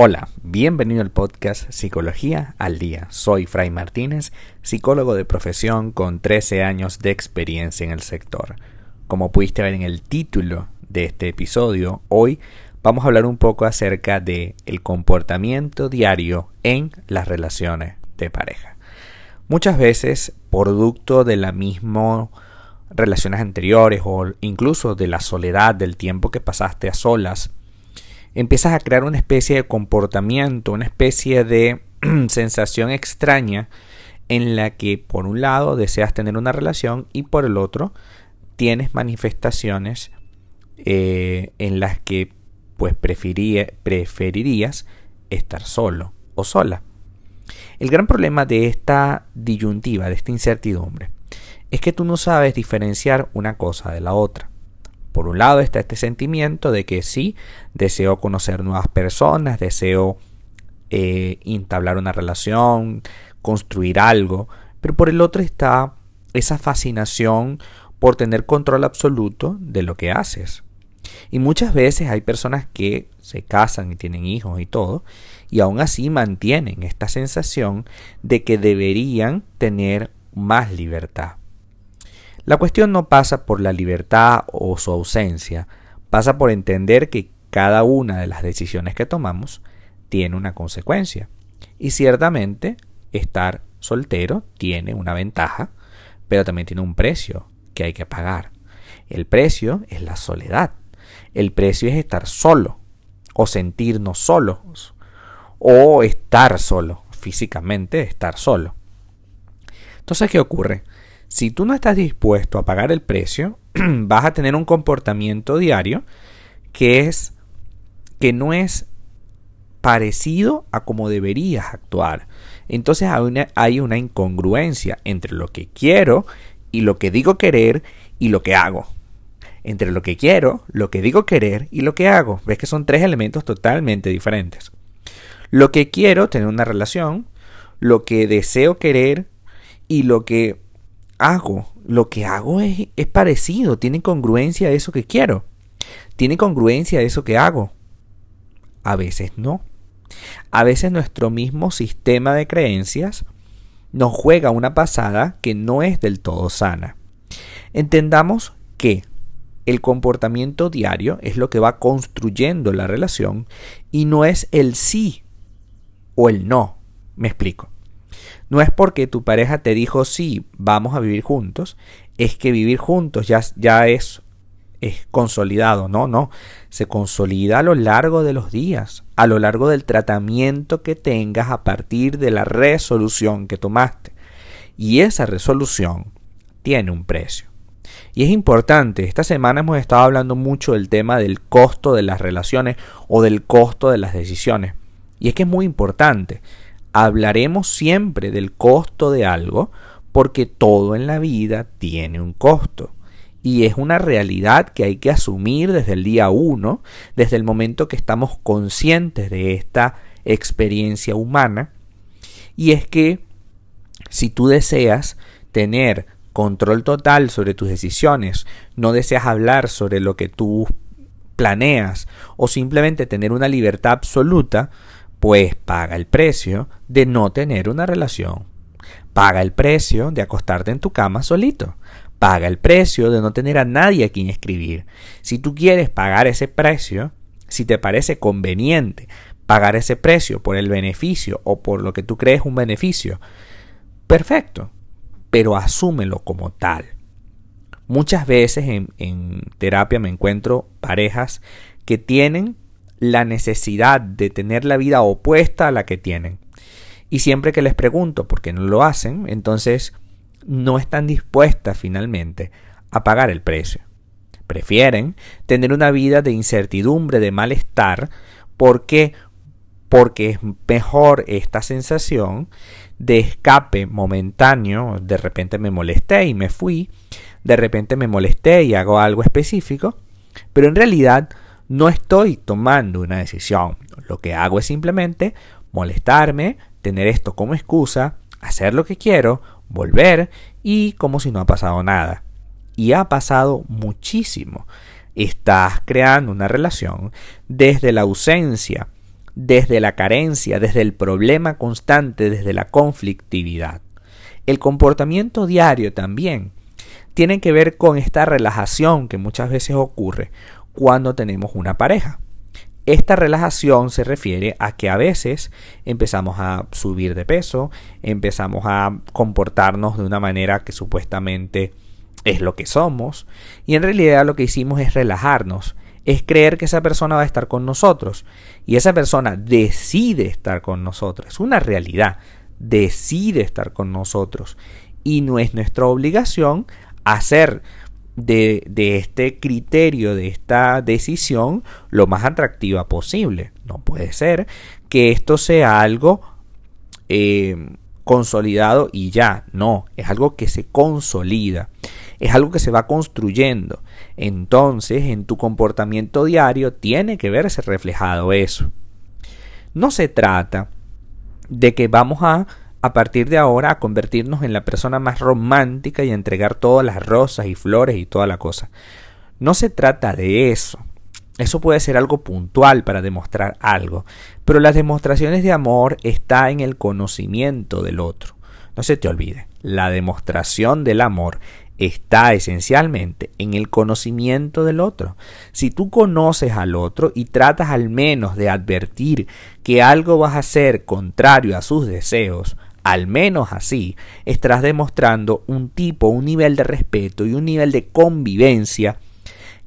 Hola, bienvenido al podcast Psicología al Día. Soy Fray Martínez, psicólogo de profesión con 13 años de experiencia en el sector. Como pudiste ver en el título de este episodio, hoy vamos a hablar un poco acerca de el comportamiento diario en las relaciones de pareja. Muchas veces, producto de la misma relaciones anteriores o incluso de la soledad del tiempo que pasaste a solas, empiezas a crear una especie de comportamiento, una especie de sensación extraña en la que por un lado deseas tener una relación y por el otro tienes manifestaciones eh, en las que pues preferirías estar solo o sola. El gran problema de esta disyuntiva, de esta incertidumbre, es que tú no sabes diferenciar una cosa de la otra. Por un lado está este sentimiento de que sí, deseo conocer nuevas personas, deseo eh, entablar una relación, construir algo, pero por el otro está esa fascinación por tener control absoluto de lo que haces. Y muchas veces hay personas que se casan y tienen hijos y todo, y aún así mantienen esta sensación de que deberían tener más libertad. La cuestión no pasa por la libertad o su ausencia, pasa por entender que cada una de las decisiones que tomamos tiene una consecuencia. Y ciertamente estar soltero tiene una ventaja, pero también tiene un precio que hay que pagar. El precio es la soledad. El precio es estar solo o sentirnos solos o estar solo, físicamente estar solo. Entonces, ¿qué ocurre? Si tú no estás dispuesto a pagar el precio, vas a tener un comportamiento diario que es que no es parecido a como deberías actuar. Entonces hay una, hay una incongruencia entre lo que quiero y lo que digo querer y lo que hago. Entre lo que quiero, lo que digo querer y lo que hago. Ves que son tres elementos totalmente diferentes. Lo que quiero, tener una relación, lo que deseo querer y lo que hago, lo que hago es, es parecido, tiene congruencia eso que quiero, tiene congruencia eso que hago. A veces no. A veces nuestro mismo sistema de creencias nos juega una pasada que no es del todo sana. Entendamos que el comportamiento diario es lo que va construyendo la relación y no es el sí o el no. Me explico. No es porque tu pareja te dijo sí, vamos a vivir juntos, es que vivir juntos ya, ya es, es consolidado, no, no, se consolida a lo largo de los días, a lo largo del tratamiento que tengas a partir de la resolución que tomaste. Y esa resolución tiene un precio. Y es importante, esta semana hemos estado hablando mucho del tema del costo de las relaciones o del costo de las decisiones. Y es que es muy importante hablaremos siempre del costo de algo porque todo en la vida tiene un costo. Y es una realidad que hay que asumir desde el día uno, desde el momento que estamos conscientes de esta experiencia humana. Y es que si tú deseas tener control total sobre tus decisiones, no deseas hablar sobre lo que tú planeas o simplemente tener una libertad absoluta, pues paga el precio de no tener una relación. Paga el precio de acostarte en tu cama solito. Paga el precio de no tener a nadie a quien escribir. Si tú quieres pagar ese precio, si te parece conveniente pagar ese precio por el beneficio o por lo que tú crees un beneficio, perfecto, pero asúmelo como tal. Muchas veces en, terapia me encuentro parejas que tienen la necesidad de tener la vida opuesta a la que tienen. Y siempre que les pregunto por qué no lo hacen, entonces no están dispuestas finalmente a pagar el precio. Prefieren tener una vida de incertidumbre, de malestar, porque porque es mejor esta sensación de escape momentáneo, de repente me molesté y me fui, de repente me molesté y hago algo específico, pero en realidad no estoy tomando una decisión. Lo que hago es simplemente molestarme, tener esto como excusa, hacer lo que quiero, volver y como si no ha pasado nada. Y ha pasado muchísimo. Estás creando una relación desde la ausencia desde la carencia, desde el problema constante, desde la conflictividad. El comportamiento diario también tiene que ver con esta relajación que muchas veces ocurre cuando tenemos una pareja. Esta relajación se refiere a que a veces empezamos a subir de peso, empezamos a comportarnos de una manera que supuestamente es lo que somos, y en realidad lo que hicimos es relajarnos, es creer que esa persona va a estar con nosotros, y esa persona decide estar con nosotros, es una realidad, decide estar con nosotros, y no es nuestra obligación hacer de, este criterio, de esta decisión, lo más atractiva posible. No puede ser que esto sea algo eh, consolidado y ya. No, es algo que se consolida. Es algo que se va construyendo. Entonces, en tu comportamiento diario tiene que verse reflejado eso. No se trata de que vamos a a partir de ahora a convertirnos en la persona más romántica y a entregar todas las rosas y flores y toda la cosa. No se trata de eso. Eso puede ser algo puntual para demostrar algo, pero las demostraciones de amor está en el conocimiento del otro. No se te olvide, la demostración del amor está esencialmente en el conocimiento del otro. Si tú conoces al otro y tratas al menos de advertir que algo vas a hacer contrario a sus deseos, al menos así, estarás demostrando un tipo, un nivel de respeto y un nivel de convivencia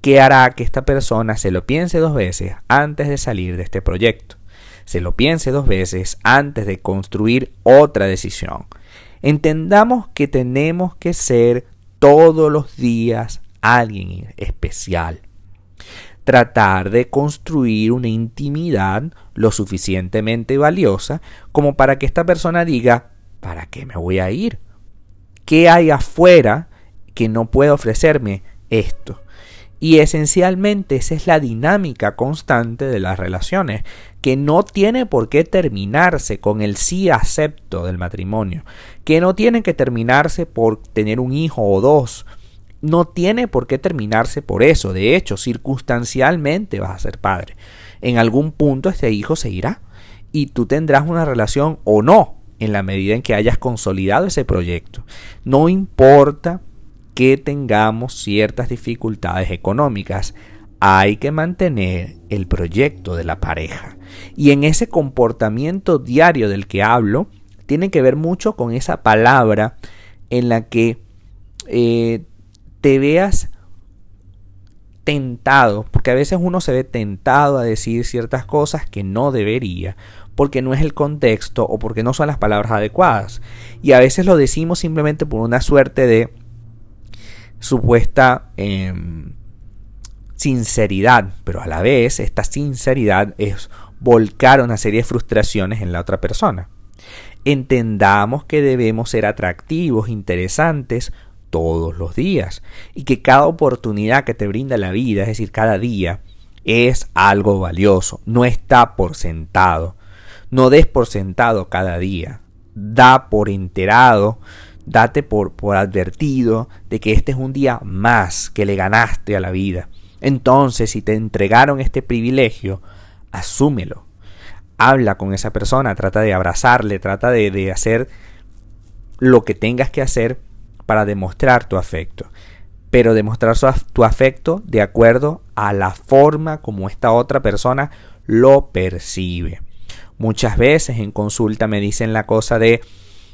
que hará que esta persona se lo piense dos veces antes de salir de este proyecto. Se lo piense dos veces antes de construir otra decisión. Entendamos que tenemos que ser todos los días alguien especial. Tratar de construir una intimidad lo suficientemente valiosa como para que esta persona diga, ¿para qué me voy a ir? ¿Qué hay afuera que no puede ofrecerme esto? Y esencialmente esa es la dinámica constante de las relaciones, que no tiene por qué terminarse con el sí acepto del matrimonio, que no tiene que terminarse por tener un hijo o dos, no tiene por qué terminarse por eso, de hecho, circunstancialmente vas a ser padre. En algún punto este hijo se irá y tú tendrás una relación o no en la medida en que hayas consolidado ese proyecto. No importa que tengamos ciertas dificultades económicas, hay que mantener el proyecto de la pareja. Y en ese comportamiento diario del que hablo, tiene que ver mucho con esa palabra en la que eh, te veas tentado, porque a veces uno se ve tentado a decir ciertas cosas que no debería, porque no es el contexto o porque no son las palabras adecuadas. Y a veces lo decimos simplemente por una suerte de supuesta em, sinceridad, pero a la vez esta sinceridad es volcar una serie de frustraciones en la otra persona. Entendamos que debemos ser atractivos, interesantes, todos los días y que cada oportunidad que te brinda la vida, es decir, cada día, es algo valioso, no está por sentado. No des por sentado cada día. Da por enterado, date por, por advertido de que este es un día más que le ganaste a la vida. Entonces, si te entregaron este privilegio, asúmelo. Habla con esa persona, trata de abrazarle, trata de, de hacer lo que tengas que hacer para demostrar tu afecto. Pero demostrar tu afecto de acuerdo a la forma como esta otra persona lo percibe. Muchas veces en consulta me dicen la cosa de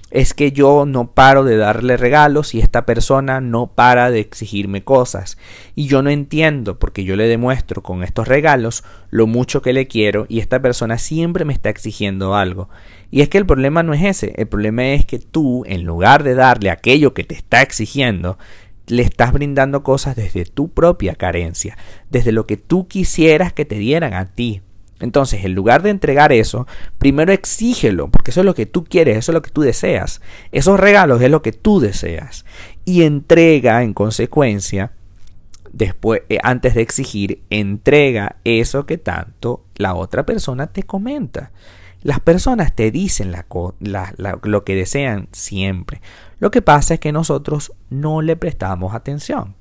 es que yo no paro de darle regalos y esta persona no para de exigirme cosas. Y yo no entiendo porque yo le demuestro con estos regalos lo mucho que le quiero y esta persona siempre me está exigiendo algo. Y es que el problema no es ese, el problema es que tú, en lugar de darle aquello que te está exigiendo, le estás brindando cosas desde tu propia carencia, desde lo que tú quisieras que te dieran a ti. Entonces, en lugar de entregar eso, primero exígelo, porque eso es lo que tú quieres, eso es lo que tú deseas. Esos regalos es lo que tú deseas. Y entrega, en consecuencia, después, eh, antes de exigir, entrega eso que tanto la otra persona te comenta. Las personas te dicen lo que desean siempre. Lo que pasa es que nosotros no le prestamos atención.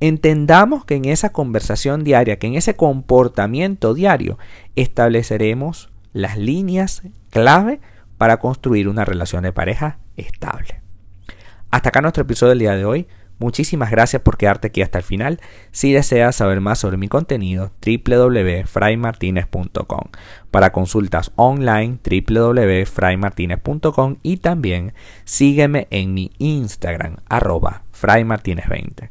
Entendamos que en esa conversación diaria, que en ese comportamiento diario, estableceremos las líneas clave para construir una relación de pareja estable. Hasta acá nuestro episodio del día de hoy. Muchísimas gracias por quedarte aquí hasta el final. Si deseas saber más sobre mi contenido, www.fraymartinez.com. Para consultas online, www.fraymartinez.com y también sígueme en mi Instagram, arroba fraymartinez20.